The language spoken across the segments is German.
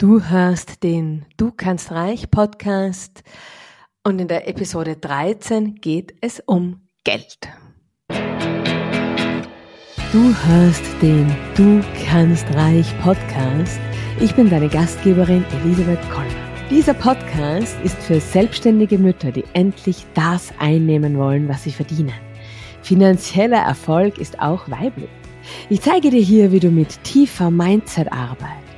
Du hörst den Du kannst reich Podcast und in der Episode 13 geht es um Geld. Du hörst den Du kannst reich Podcast. Ich bin deine Gastgeberin Elisabeth Koller. Dieser Podcast ist für selbstständige Mütter, die endlich das einnehmen wollen, was sie verdienen. Finanzieller Erfolg ist auch weiblich. Ich zeige dir hier, wie du mit tiefer Mindset-Arbeit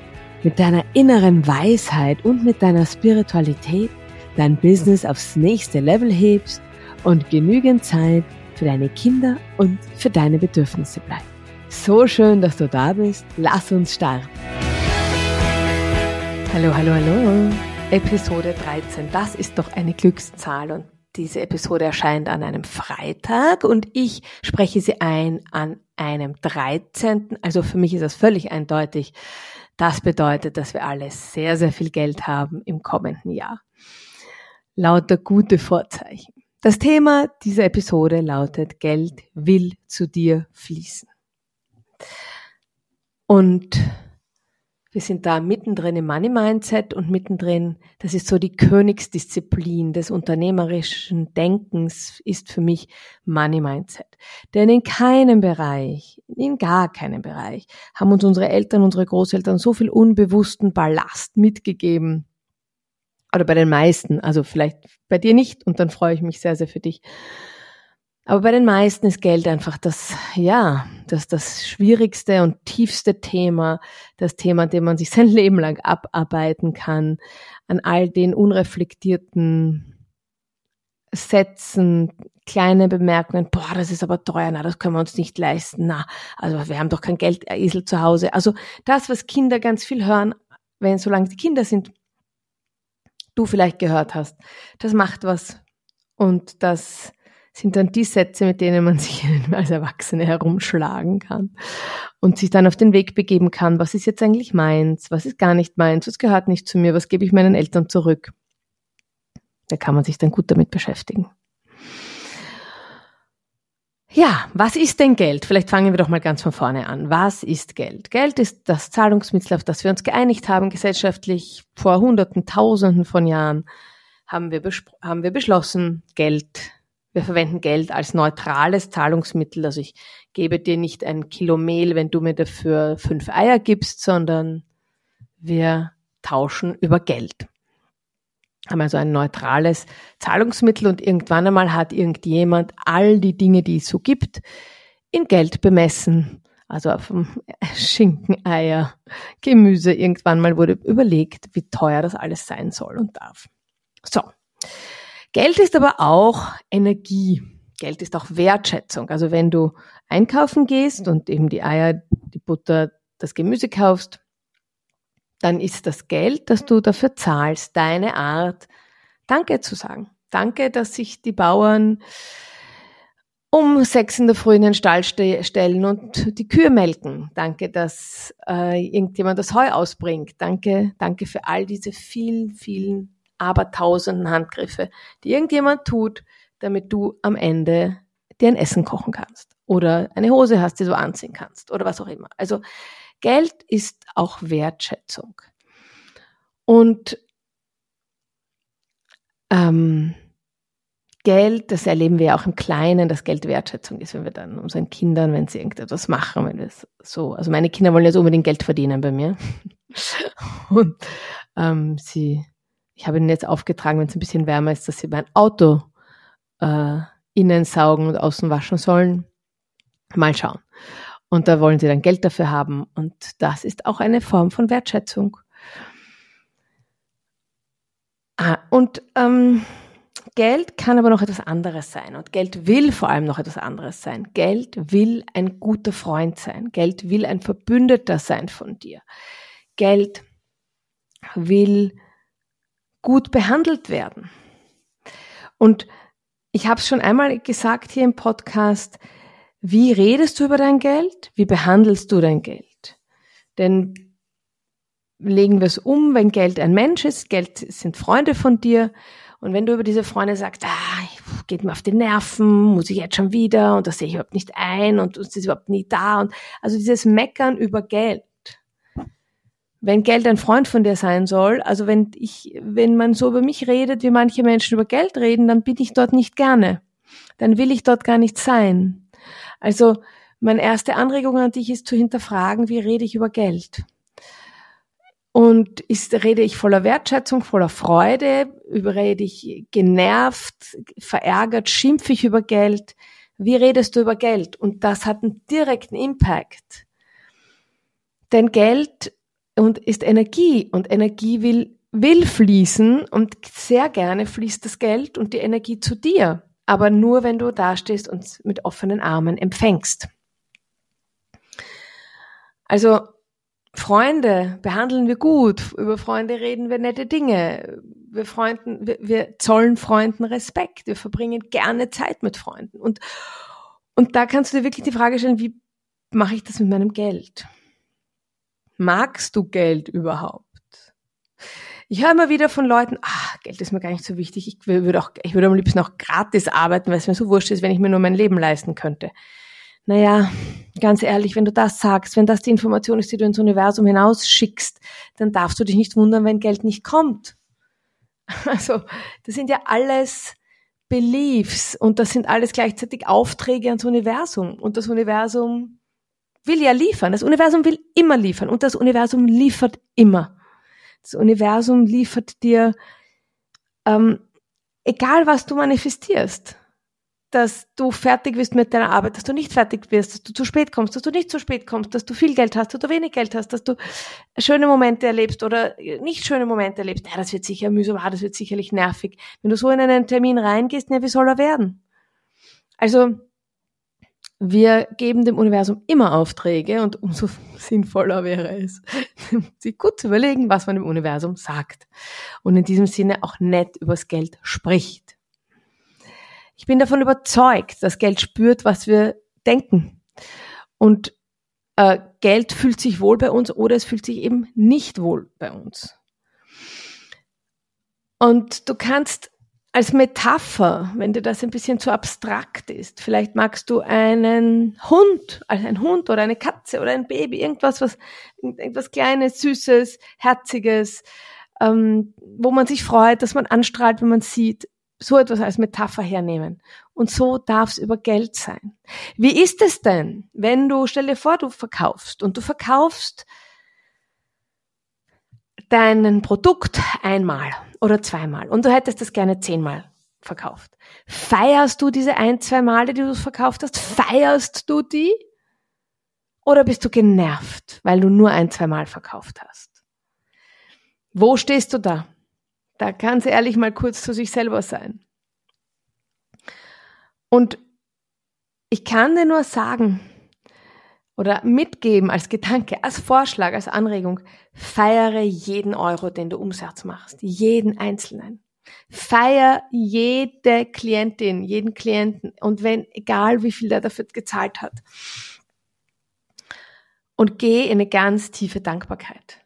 mit deiner inneren Weisheit und mit deiner Spiritualität dein Business aufs nächste Level hebst und genügend Zeit für deine Kinder und für deine Bedürfnisse bleibt. So schön, dass du da bist. Lass uns starten. Hallo, hallo, hallo. Episode 13. Das ist doch eine Glückszahl und diese Episode erscheint an einem Freitag und ich spreche sie ein an einem 13. Also für mich ist das völlig eindeutig. Das bedeutet, dass wir alle sehr, sehr viel Geld haben im kommenden Jahr. Lauter gute Vorzeichen. Das Thema dieser Episode lautet, Geld will zu dir fließen. Und wir sind da mittendrin im Money Mindset und mittendrin, das ist so die Königsdisziplin des unternehmerischen Denkens, ist für mich Money Mindset. Denn in keinem Bereich, in gar keinem Bereich, haben uns unsere Eltern, unsere Großeltern so viel unbewussten Ballast mitgegeben. Oder bei den meisten, also vielleicht bei dir nicht, und dann freue ich mich sehr, sehr für dich. Aber bei den meisten ist Geld einfach das, ja, das, das schwierigste und tiefste Thema, das Thema, dem man sich sein Leben lang abarbeiten kann, an all den unreflektierten Sätzen, kleine Bemerkungen, boah, das ist aber teuer, na, das können wir uns nicht leisten, na, also wir haben doch kein Geldesel zu Hause. Also das, was Kinder ganz viel hören, wenn solange die Kinder sind, du vielleicht gehört hast, das macht was und das sind dann die Sätze, mit denen man sich als Erwachsene herumschlagen kann und sich dann auf den Weg begeben kann, was ist jetzt eigentlich meins, was ist gar nicht meins, was gehört nicht zu mir, was gebe ich meinen Eltern zurück. Da kann man sich dann gut damit beschäftigen. Ja, was ist denn Geld? Vielleicht fangen wir doch mal ganz von vorne an. Was ist Geld? Geld ist das Zahlungsmittel, auf das wir uns geeinigt haben, gesellschaftlich vor Hunderten, Tausenden von Jahren haben wir, haben wir beschlossen, Geld wir verwenden Geld als neutrales Zahlungsmittel. Also ich gebe dir nicht ein Kilo Mehl, wenn du mir dafür fünf Eier gibst, sondern wir tauschen über Geld. Haben also ein neutrales Zahlungsmittel und irgendwann einmal hat irgendjemand all die Dinge, die es so gibt, in Geld bemessen. Also auf Schinken, Eier, Gemüse. Irgendwann mal wurde überlegt, wie teuer das alles sein soll und darf. So. Geld ist aber auch Energie. Geld ist auch Wertschätzung. Also wenn du einkaufen gehst und eben die Eier, die Butter, das Gemüse kaufst, dann ist das Geld, das du dafür zahlst, deine Art, Danke zu sagen. Danke, dass sich die Bauern um sechs in der Früh in den Stall ste stellen und die Kühe melken. Danke, dass äh, irgendjemand das Heu ausbringt. Danke, danke für all diese vielen, vielen aber tausenden Handgriffe, die irgendjemand tut, damit du am Ende dir ein Essen kochen kannst oder eine Hose hast, die du anziehen kannst oder was auch immer. Also Geld ist auch Wertschätzung. Und ähm, Geld, das erleben wir ja auch im Kleinen, dass Geld Wertschätzung ist, wenn wir dann unseren Kindern, wenn sie irgendetwas machen, wenn wir es so, also meine Kinder wollen jetzt unbedingt Geld verdienen bei mir. Und ähm, sie ich habe ihnen jetzt aufgetragen, wenn es ein bisschen wärmer ist, dass sie mein Auto äh, innen saugen und außen waschen sollen. Mal schauen. Und da wollen sie dann Geld dafür haben. Und das ist auch eine Form von Wertschätzung. Ah, und ähm, Geld kann aber noch etwas anderes sein. Und Geld will vor allem noch etwas anderes sein. Geld will ein guter Freund sein. Geld will ein Verbündeter sein von dir. Geld will gut behandelt werden. Und ich habe es schon einmal gesagt hier im Podcast, wie redest du über dein Geld? Wie behandelst du dein Geld? Denn legen wir es um, wenn Geld ein Mensch ist, Geld sind Freunde von dir. Und wenn du über diese Freunde sagst, ah, geht mir auf die Nerven, muss ich jetzt schon wieder und das sehe ich überhaupt nicht ein und es ist überhaupt nie da und also dieses Meckern über Geld wenn Geld ein Freund von dir sein soll, also wenn ich, wenn man so über mich redet, wie manche Menschen über Geld reden, dann bin ich dort nicht gerne. Dann will ich dort gar nicht sein. Also meine erste Anregung an dich ist zu hinterfragen, wie rede ich über Geld? Und ist, rede ich voller Wertschätzung, voller Freude, rede ich genervt, verärgert, schimpfe ich über Geld? Wie redest du über Geld? Und das hat einen direkten Impact. Denn Geld und ist Energie und Energie will, will fließen und sehr gerne fließt das Geld und die Energie zu dir. Aber nur wenn du dastehst und mit offenen Armen empfängst. Also Freunde behandeln wir gut, über Freunde reden wir nette Dinge, wir, Freunden, wir, wir zollen Freunden Respekt, wir verbringen gerne Zeit mit Freunden. Und, und da kannst du dir wirklich die Frage stellen, wie mache ich das mit meinem Geld? Magst du Geld überhaupt? Ich höre immer wieder von Leuten, ah, Geld ist mir gar nicht so wichtig. Ich würde auch, ich würde am liebsten auch gratis arbeiten, weil es mir so wurscht ist, wenn ich mir nur mein Leben leisten könnte. Naja, ganz ehrlich, wenn du das sagst, wenn das die Information ist, die du ins Universum hinausschickst, dann darfst du dich nicht wundern, wenn Geld nicht kommt. Also, das sind ja alles Beliefs und das sind alles gleichzeitig Aufträge ans Universum. Und das Universum will ja liefern. Das Universum will immer liefern und das Universum liefert immer. Das Universum liefert dir, ähm, egal was du manifestierst, dass du fertig wirst mit deiner Arbeit, dass du nicht fertig wirst, dass du zu spät kommst, dass du nicht zu spät kommst, dass du viel Geld hast oder wenig Geld hast, dass du schöne Momente erlebst oder nicht schöne Momente erlebst. Ja, das wird sicher mühsam, ah, das wird sicherlich nervig. Wenn du so in einen Termin reingehst, ja, wie soll er werden? Also, wir geben dem Universum immer Aufträge und umso sinnvoller wäre es, sich gut zu überlegen, was man dem Universum sagt. Und in diesem Sinne auch nett übers Geld spricht. Ich bin davon überzeugt, dass Geld spürt, was wir denken. Und äh, Geld fühlt sich wohl bei uns oder es fühlt sich eben nicht wohl bei uns. Und du kannst als Metapher, wenn dir das ein bisschen zu abstrakt ist, vielleicht magst du einen Hund, also ein Hund oder eine Katze oder ein Baby, irgendwas, was, irgendwas Kleines, Süßes, Herziges, ähm, wo man sich freut, dass man anstrahlt, wenn man sieht, so etwas als Metapher hernehmen. Und so darf es über Geld sein. Wie ist es denn, wenn du, stell dir vor, du verkaufst und du verkaufst dein Produkt einmal oder zweimal und du hättest das gerne zehnmal verkauft. Feierst du diese ein, zwei Male, die du verkauft hast? Feierst du die? Oder bist du genervt, weil du nur ein, zwei Mal verkauft hast? Wo stehst du da? Da ganz ehrlich mal kurz zu sich selber sein. Und ich kann dir nur sagen, oder mitgeben als Gedanke, als Vorschlag, als Anregung, feiere jeden Euro, den du Umsatz machst, jeden einzelnen. Feier jede Klientin, jeden Klienten und wenn, egal wie viel der dafür gezahlt hat. Und geh in eine ganz tiefe Dankbarkeit.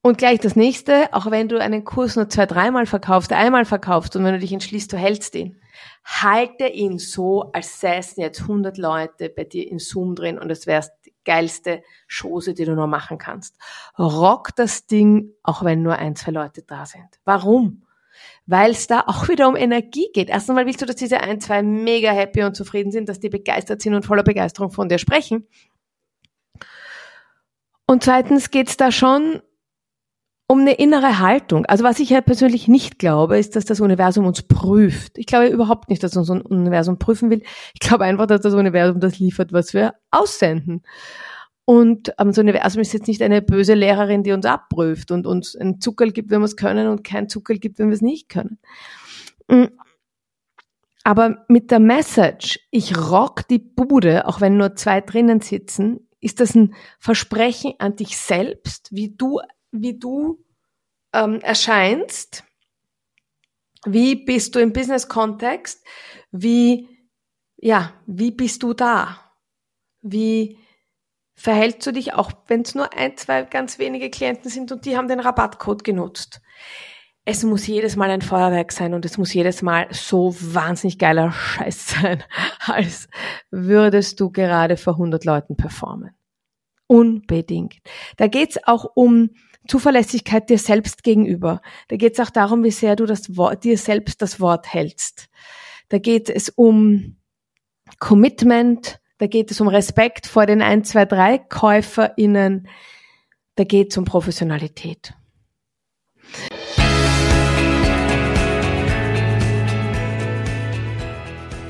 Und gleich das nächste, auch wenn du einen Kurs nur zwei, dreimal verkaufst, einmal verkaufst und wenn du dich entschließt, du hältst ihn, halte ihn so, als säßen jetzt 100 Leute bei dir in Zoom drin und es wär's die geilste Chose, die du nur machen kannst. Rock das Ding, auch wenn nur ein, zwei Leute da sind. Warum? Weil es da auch wieder um Energie geht. Erstens mal willst du, dass diese ein, zwei mega happy und zufrieden sind, dass die begeistert sind und voller Begeisterung von dir sprechen. Und zweitens geht's da schon um eine innere Haltung. Also was ich ja persönlich nicht glaube, ist, dass das Universum uns prüft. Ich glaube überhaupt nicht, dass uns ein Universum prüfen will. Ich glaube einfach, dass das Universum das liefert, was wir aussenden. Und ähm, das Universum ist jetzt nicht eine böse Lehrerin, die uns abprüft und uns ein Zuckerl gibt, wenn wir es können und kein Zuckerl gibt, wenn wir es nicht können. Mm. Aber mit der Message, ich rock die Bude, auch wenn nur zwei drinnen sitzen, ist das ein Versprechen an dich selbst, wie du wie du ähm, erscheinst, wie bist du im Business-Kontext, wie, ja, wie bist du da? Wie verhältst du dich, auch wenn es nur ein, zwei ganz wenige Klienten sind und die haben den Rabattcode genutzt? Es muss jedes Mal ein Feuerwerk sein und es muss jedes Mal so wahnsinnig geiler Scheiß sein, als würdest du gerade vor 100 Leuten performen. Unbedingt. Da geht's auch um Zuverlässigkeit dir selbst gegenüber. Da geht es auch darum, wie sehr du das Wort, dir selbst das Wort hältst. Da geht es um Commitment, da geht es um Respekt vor den 1, 2, 3 KäuferInnen, da geht es um Professionalität.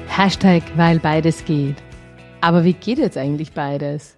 Hashtag, weil beides geht. Aber wie geht jetzt eigentlich beides?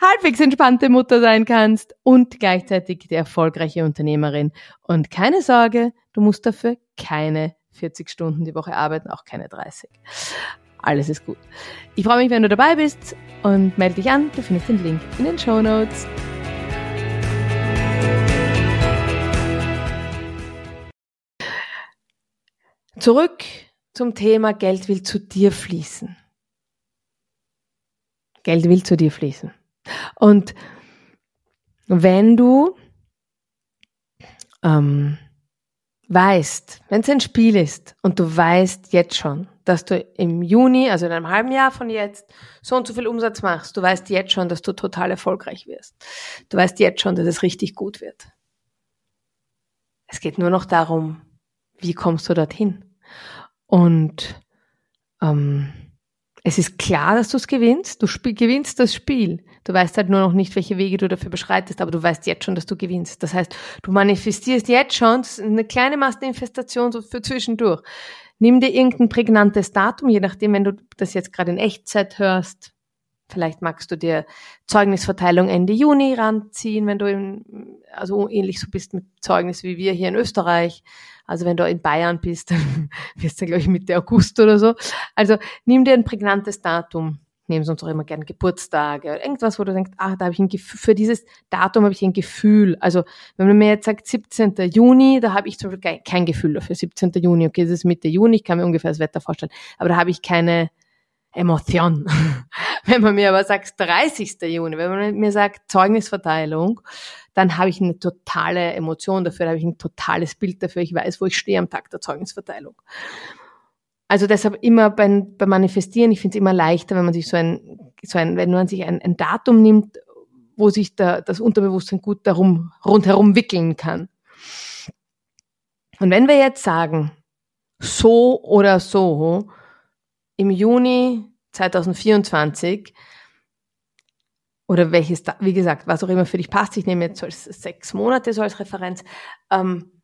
halbwegs entspannte Mutter sein kannst und gleichzeitig die erfolgreiche Unternehmerin. Und keine Sorge, du musst dafür keine 40 Stunden die Woche arbeiten, auch keine 30. Alles ist gut. Ich freue mich, wenn du dabei bist und melde dich an. Du findest den Link in den Show Notes. Zurück zum Thema Geld will zu dir fließen. Geld will zu dir fließen. Und wenn du ähm, weißt, wenn es ein Spiel ist und du weißt jetzt schon, dass du im Juni, also in einem halben Jahr von jetzt, so und so viel Umsatz machst, du weißt jetzt schon, dass du total erfolgreich wirst. Du weißt jetzt schon, dass es richtig gut wird. Es geht nur noch darum, wie kommst du dorthin? Und ähm, es ist klar, dass du es gewinnst. Du gewinnst das Spiel. Du weißt halt nur noch nicht, welche Wege du dafür beschreitest, aber du weißt jetzt schon, dass du gewinnst. Das heißt, du manifestierst jetzt schon eine kleine Massenmanifestation so für zwischendurch. Nimm dir irgendein prägnantes Datum, je nachdem, wenn du das jetzt gerade in Echtzeit hörst. Vielleicht magst du dir Zeugnisverteilung Ende Juni ranziehen, wenn du in, also ähnlich so bist mit Zeugnis wie wir hier in Österreich. Also wenn du in Bayern bist, dann wirst du, glaube ich, Mitte August oder so. Also nimm dir ein prägnantes Datum. Nehmen sonst auch immer gerne Geburtstage oder irgendwas, wo du denkst, ah, da habe ich ein Gefühl, für dieses Datum habe ich ein Gefühl. Also wenn man mir jetzt sagt 17. Juni, da habe ich zum Beispiel kein Gefühl dafür. 17. Juni, okay, das ist Mitte Juni, ich kann mir ungefähr das Wetter vorstellen. Aber da habe ich keine Emotion. wenn man mir aber sagt 30. Juni, wenn man mir sagt Zeugnisverteilung, dann habe ich eine totale Emotion dafür, da habe ich ein totales Bild dafür, ich weiß, wo ich stehe am Tag der Zeugnisverteilung. Also deshalb immer beim, beim Manifestieren, ich finde es immer leichter, wenn man sich so ein, so ein wenn man sich ein, ein Datum nimmt, wo sich da, das Unterbewusstsein gut darum, rundherum wickeln kann. Und wenn wir jetzt sagen, so oder so, im Juni 2024 oder welches, wie gesagt, was auch immer für dich passt, ich nehme jetzt als sechs Monate so als Referenz, ähm,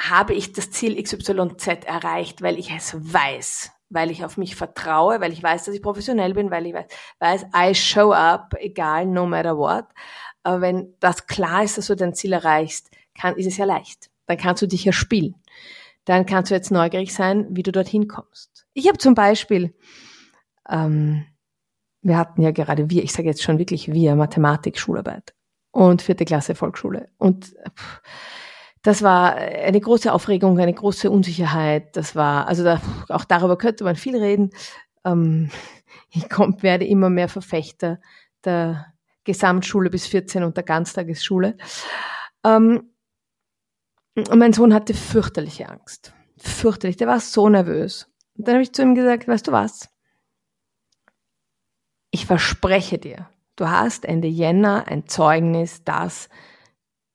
habe ich das Ziel XYZ erreicht, weil ich es weiß, weil ich auf mich vertraue, weil ich weiß, dass ich professionell bin, weil ich weiß, weiß I show up, egal, no matter what. Aber wenn das klar ist, dass du dein Ziel erreichst, kann, ist es ja leicht. Dann kannst du dich ja spielen. Dann kannst du jetzt neugierig sein, wie du dorthin kommst. Ich habe zum Beispiel ähm, wir hatten ja gerade wir, ich sage jetzt schon wirklich wir, Mathematik, Schularbeit und vierte Klasse Volksschule. Und das war eine große Aufregung, eine große Unsicherheit. Das war, also da, auch darüber könnte man viel reden. Ähm, ich komm, werde immer mehr Verfechter der Gesamtschule bis 14 und der Ganztagesschule. Ähm, und mein Sohn hatte fürchterliche Angst. Fürchterlich, der war so nervös. Und dann habe ich zu ihm gesagt, weißt du was? Ich verspreche dir, du hast Ende Jänner ein Zeugnis, das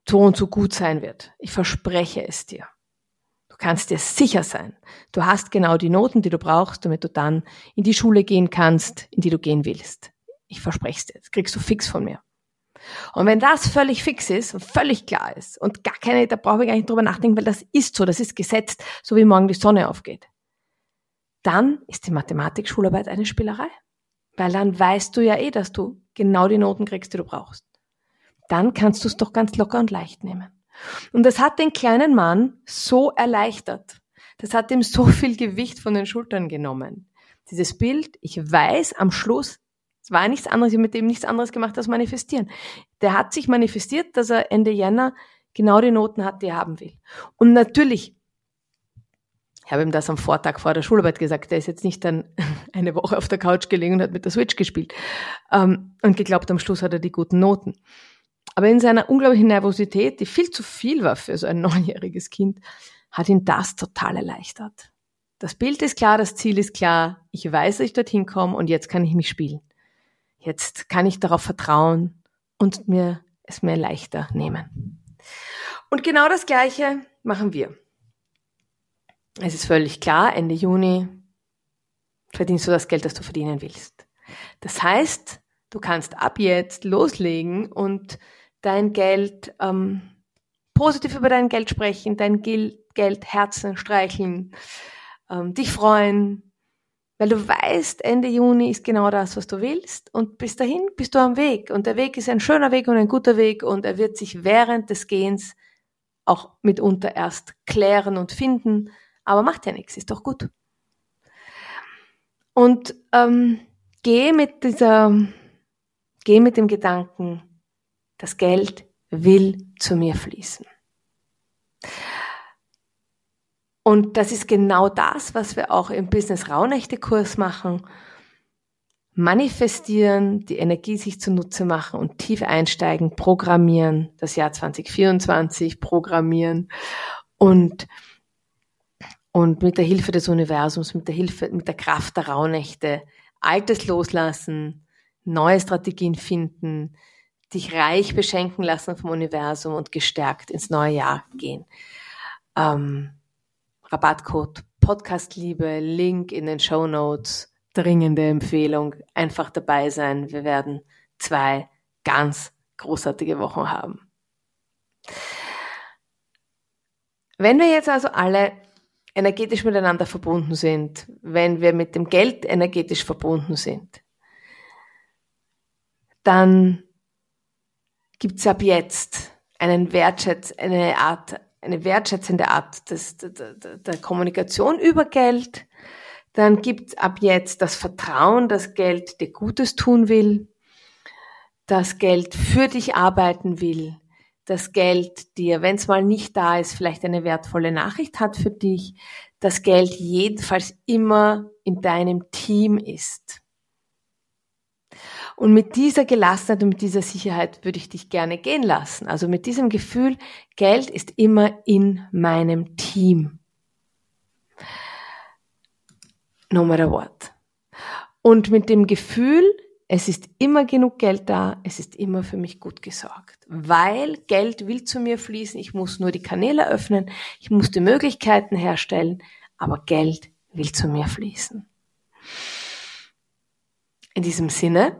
so und so gut sein wird. Ich verspreche es dir. Du kannst dir sicher sein. Du hast genau die Noten, die du brauchst, damit du dann in die Schule gehen kannst, in die du gehen willst. Ich verspreche es dir. Das kriegst du fix von mir. Und wenn das völlig fix ist und völlig klar ist und gar keine, da brauchen wir gar nicht drüber nachdenken, weil das ist so, das ist gesetzt, so wie morgen die Sonne aufgeht, dann ist die Mathematik-Schularbeit eine Spielerei. Weil dann weißt du ja eh, dass du genau die Noten kriegst, die du brauchst. Dann kannst du es doch ganz locker und leicht nehmen. Und das hat den kleinen Mann so erleichtert. Das hat ihm so viel Gewicht von den Schultern genommen. Dieses Bild, ich weiß am Schluss, es war nichts anderes, ich habe mit dem nichts anderes gemacht als manifestieren. Der hat sich manifestiert, dass er Ende Jänner genau die Noten hat, die er haben will. Und natürlich, habe ihm das am Vortag vor der Schularbeit gesagt. Der ist jetzt nicht dann eine Woche auf der Couch gelegen und hat mit der Switch gespielt. Ähm, und geglaubt, am Schluss hat er die guten Noten. Aber in seiner unglaublichen Nervosität, die viel zu viel war für so ein neunjähriges Kind, hat ihn das total erleichtert. Das Bild ist klar, das Ziel ist klar, ich weiß, dass ich dorthin komme und jetzt kann ich mich spielen. Jetzt kann ich darauf vertrauen und mir es mir leichter nehmen. Und genau das Gleiche machen wir. Es ist völlig klar, Ende Juni verdienst du das Geld, das du verdienen willst. Das heißt, du kannst ab jetzt loslegen und dein Geld ähm, positiv über dein Geld sprechen, dein Geld, Herzen streicheln, ähm, dich freuen, weil du weißt, Ende Juni ist genau das, was du willst und bis dahin bist du am Weg und der Weg ist ein schöner Weg und ein guter Weg und er wird sich während des Gehens auch mitunter erst klären und finden, aber macht ja nichts, ist doch gut. Und ähm, geh mit dieser, geh mit dem Gedanken, das Geld will zu mir fließen. Und das ist genau das, was wir auch im Business Rauhnächte Kurs machen. Manifestieren, die Energie sich zunutze machen und tief einsteigen, programmieren, das Jahr 2024 programmieren und, und mit der Hilfe des Universums, mit der Hilfe, mit der Kraft der Rauhnächte Altes loslassen, neue Strategien finden, dich reich beschenken lassen vom Universum und gestärkt ins neue Jahr gehen. Ähm, Rabattcode Podcastliebe, Link in den Show Notes, dringende Empfehlung, einfach dabei sein. Wir werden zwei ganz großartige Wochen haben. Wenn wir jetzt also alle energetisch miteinander verbunden sind, wenn wir mit dem Geld energetisch verbunden sind, dann gibt es ab jetzt einen Wertschätz, eine Art, eine wertschätzende Art des, der, der Kommunikation über Geld. Dann gibt es ab jetzt das Vertrauen, dass Geld dir Gutes tun will, dass Geld für dich arbeiten will, dass Geld dir, wenn es mal nicht da ist, vielleicht eine wertvolle Nachricht hat für dich, dass Geld jedenfalls immer in deinem Team ist. Und mit dieser Gelassenheit und mit dieser Sicherheit würde ich dich gerne gehen lassen. Also mit diesem Gefühl, Geld ist immer in meinem Team. No matter what. Und mit dem Gefühl, es ist immer genug Geld da, es ist immer für mich gut gesorgt. Weil Geld will zu mir fließen, ich muss nur die Kanäle öffnen, ich muss die Möglichkeiten herstellen, aber Geld will zu mir fließen. In diesem Sinne,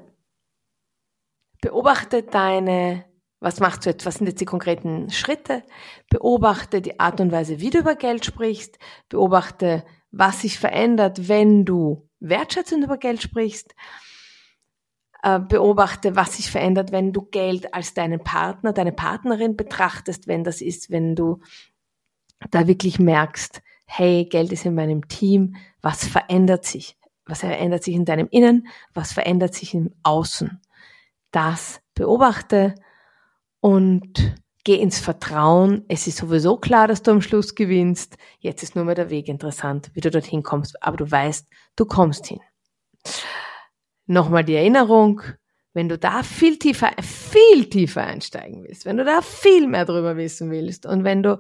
Beobachte deine, was machst du jetzt, was sind jetzt die konkreten Schritte? Beobachte die Art und Weise, wie du über Geld sprichst. Beobachte, was sich verändert, wenn du wertschätzend über Geld sprichst. Äh, beobachte, was sich verändert, wenn du Geld als deinen Partner, deine Partnerin betrachtest, wenn das ist, wenn du da wirklich merkst, hey, Geld ist in meinem Team, was verändert sich? Was verändert sich in deinem Innen? Was verändert sich im Außen? das beobachte und geh ins Vertrauen. Es ist sowieso klar, dass du am Schluss gewinnst. Jetzt ist nur mehr der Weg interessant, wie du dorthin kommst. Aber du weißt, du kommst hin. Nochmal die Erinnerung, wenn du da viel tiefer, viel tiefer einsteigen willst, wenn du da viel mehr drüber wissen willst und wenn du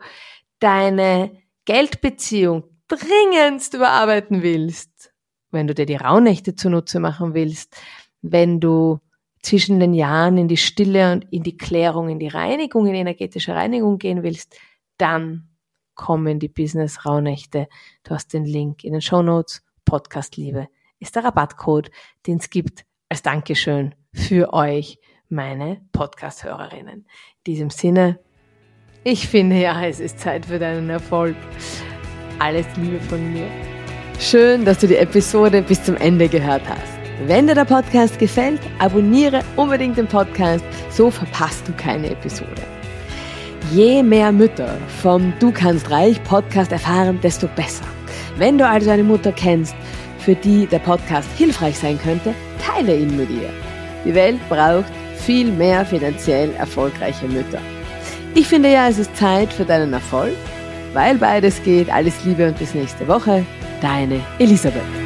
deine Geldbeziehung dringendst überarbeiten willst, wenn du dir die Rauhnächte zunutze machen willst, wenn du zwischen den Jahren in die Stille und in die Klärung, in die Reinigung, in die energetische Reinigung gehen willst, dann kommen die Business Rauhnächte. Du hast den Link in den Show Notes. Podcast Liebe ist der Rabattcode, den es gibt als Dankeschön für euch, meine Podcast-Hörerinnen. In diesem Sinne, ich finde ja, es ist Zeit für deinen Erfolg. Alles Liebe von mir. Schön, dass du die Episode bis zum Ende gehört hast. Wenn dir der Podcast gefällt, abonniere unbedingt den Podcast, so verpasst du keine Episode. Je mehr Mütter vom Du kannst reich Podcast erfahren, desto besser. Wenn du also eine Mutter kennst, für die der Podcast hilfreich sein könnte, teile ihn mit ihr. Die Welt braucht viel mehr finanziell erfolgreiche Mütter. Ich finde ja, es ist Zeit für deinen Erfolg weil beides geht. Alles Liebe und bis nächste Woche. Deine Elisabeth.